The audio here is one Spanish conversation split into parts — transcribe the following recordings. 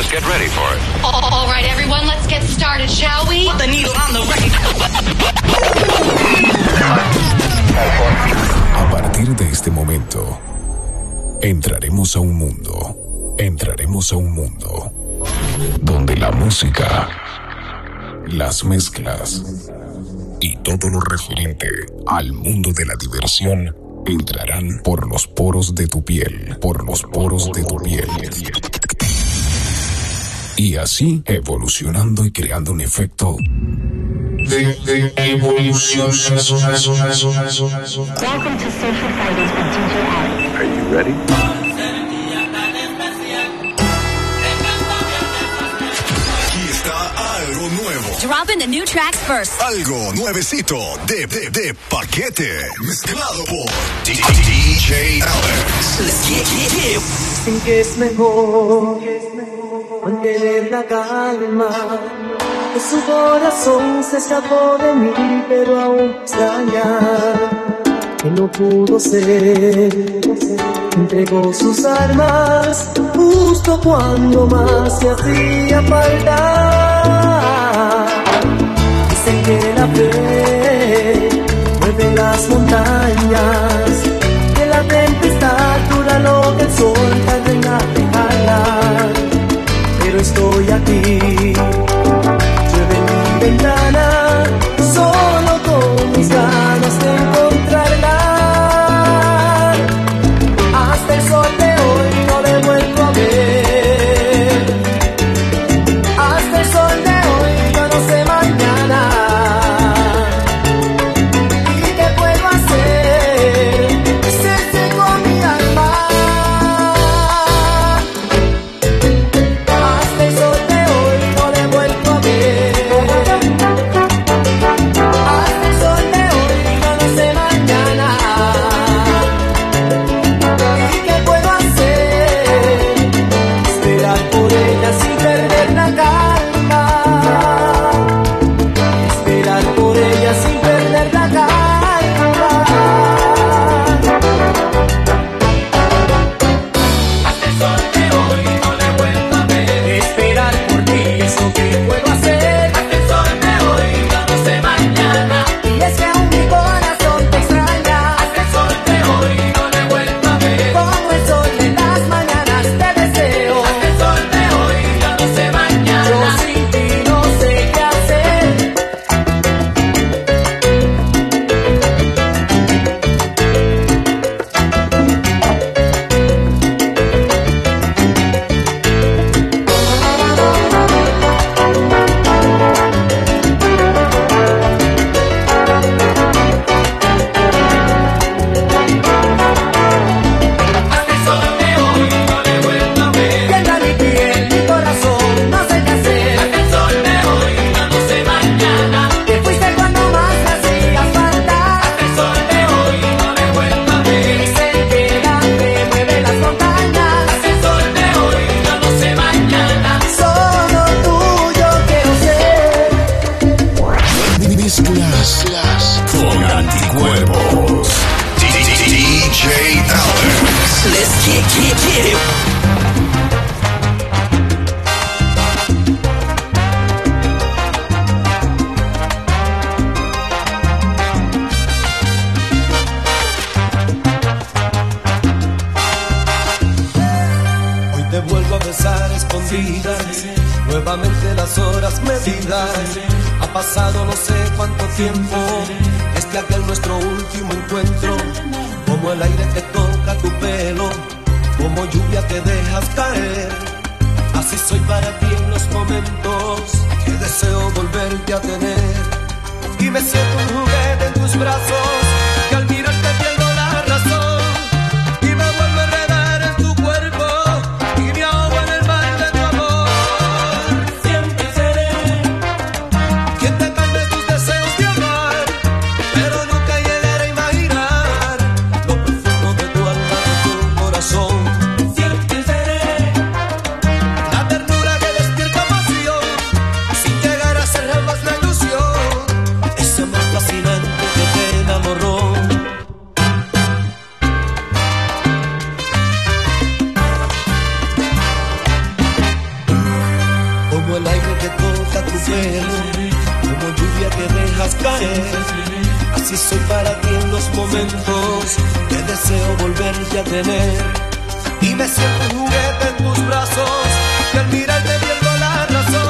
must get ready for it. All everyone, let's get started, shall we? A partir de este momento, entraremos a un mundo, entraremos a un mundo donde la música, las mezclas y todo lo referente al mundo de la diversión entrarán por los poros de tu piel, por los poros de tu piel y así evolucionando y creando un efecto de. Welcome to Social Fridays with DJ Adam. Are you ready? Aquí está algo nuevo. The new tracks first. Algo nuevecito de, de, de paquete. Mezclado por DJ Alex. Es mejor. Es mejor mantener la calma. Su corazón se escapó de mí, pero aún extraña que no pudo ser. Entregó sus armas justo cuando más se hacía falta. Dicen que la fe mueve las montañas, que la tempestad dura lo que el sol estoy a ti. Son soy para ti en los momentos que deseo volverte a tener. Y me siento un juguete en tus brazos y al mirarte pierdo la razón.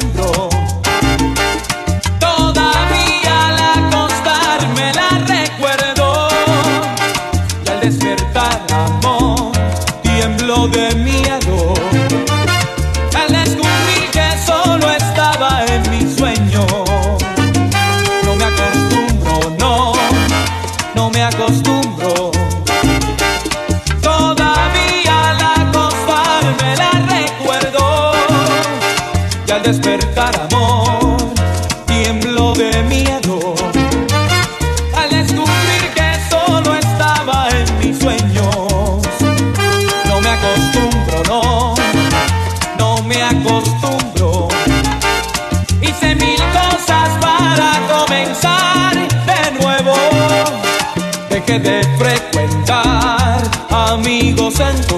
Me amigos en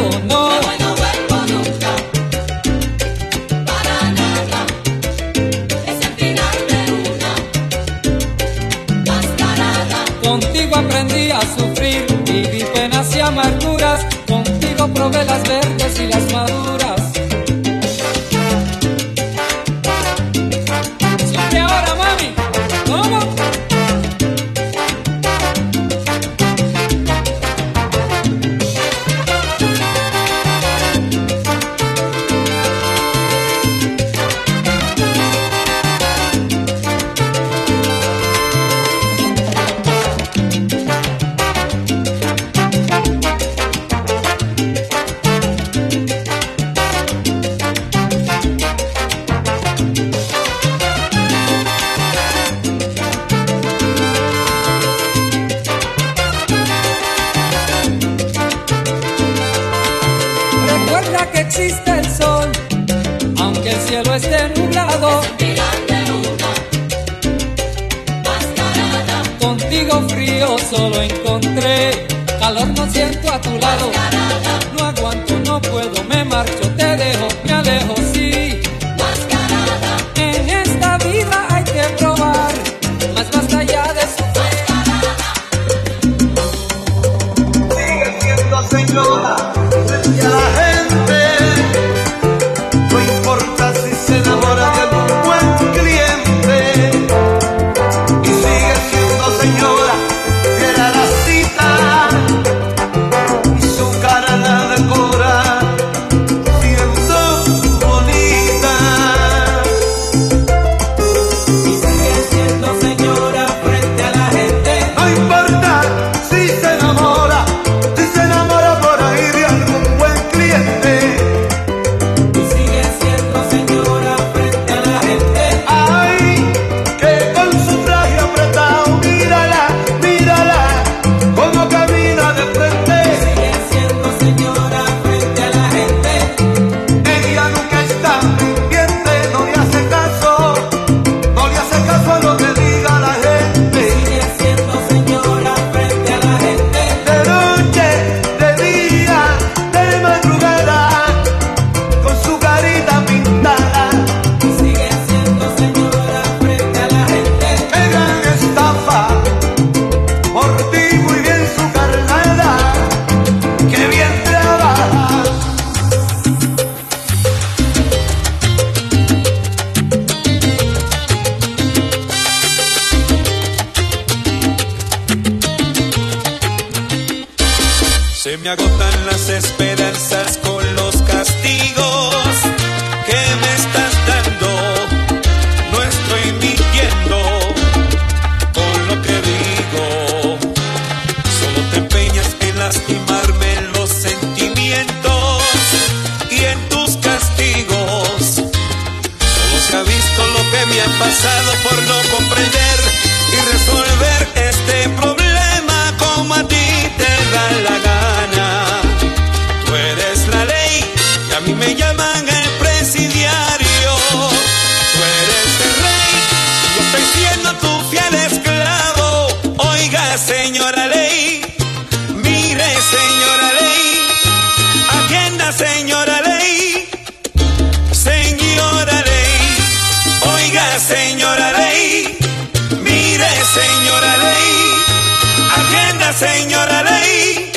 tu lado, no. esté nublado. Contigo frío solo encontré, calor no siento a tu lado. llaman el presidiario. Tú eres el rey, yo estoy siendo tu fiel esclavo. Oiga, señora ley, mire, señora ley, agenda, señora ley, señora ley, oiga, señora ley, mire, señora ley, agenda, señora ley.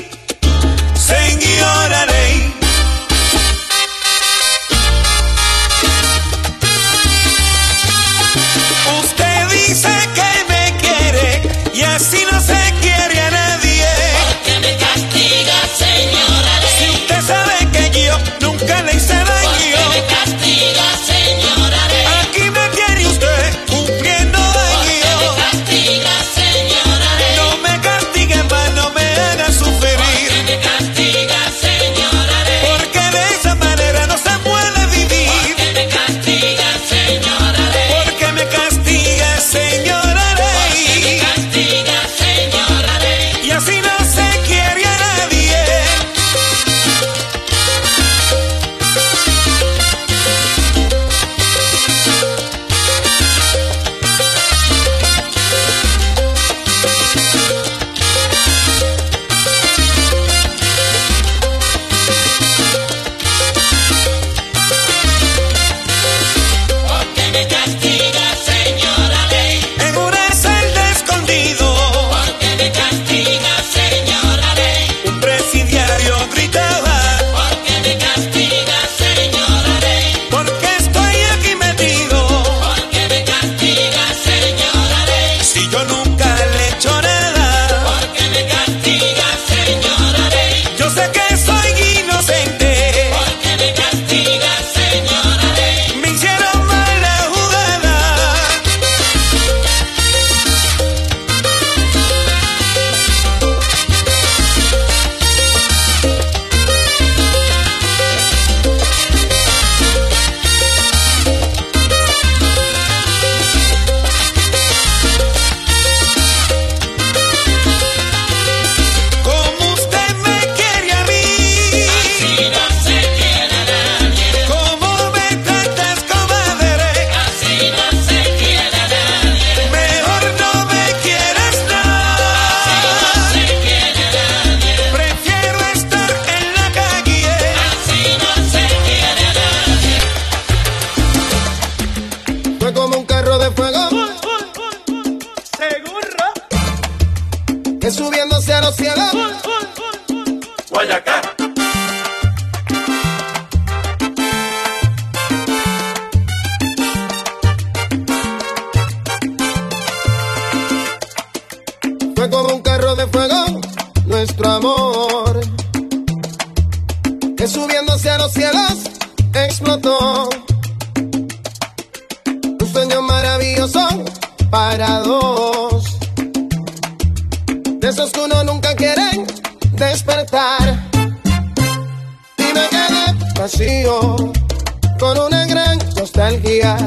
nostalgia,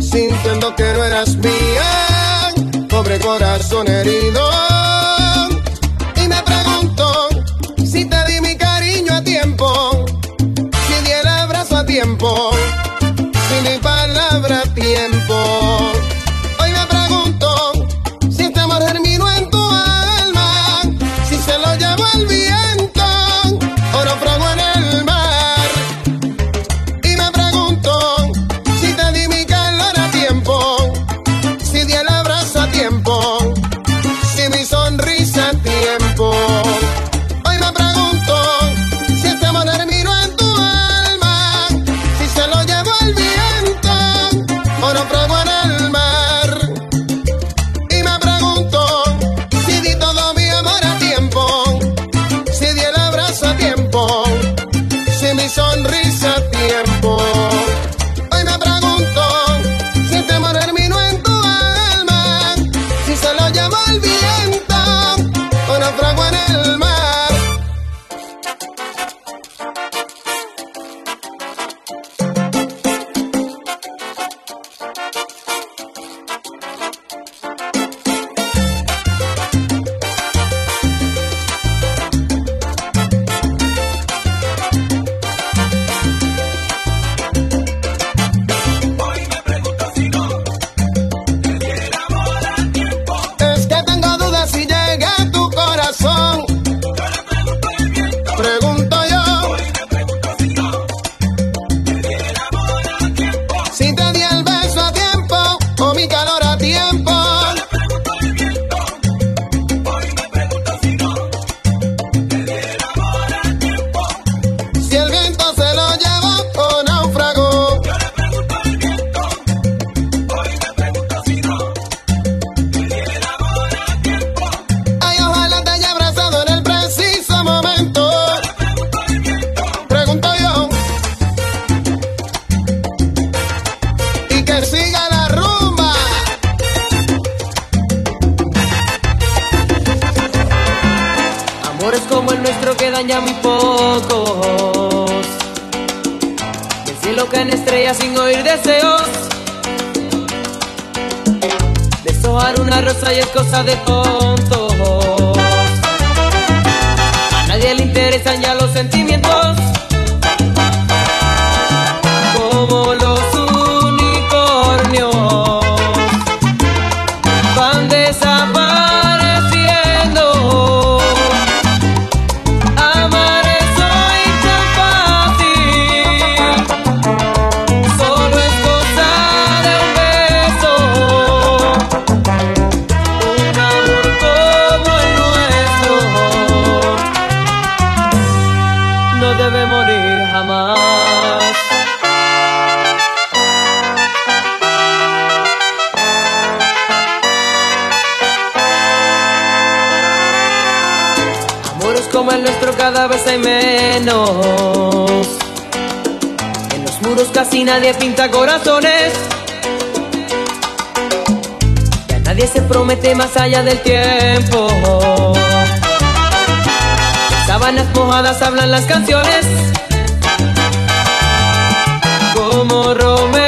sintiendo que no eras mía, pobre corazón herido. Y me pregunto si te di mi cariño a tiempo, si di el abrazo a tiempo, si mi palabra a tiempo. interesan ya los sentimientos. corazones. Ya nadie se promete más allá del tiempo. Las mojadas hablan las canciones. Como Romeo.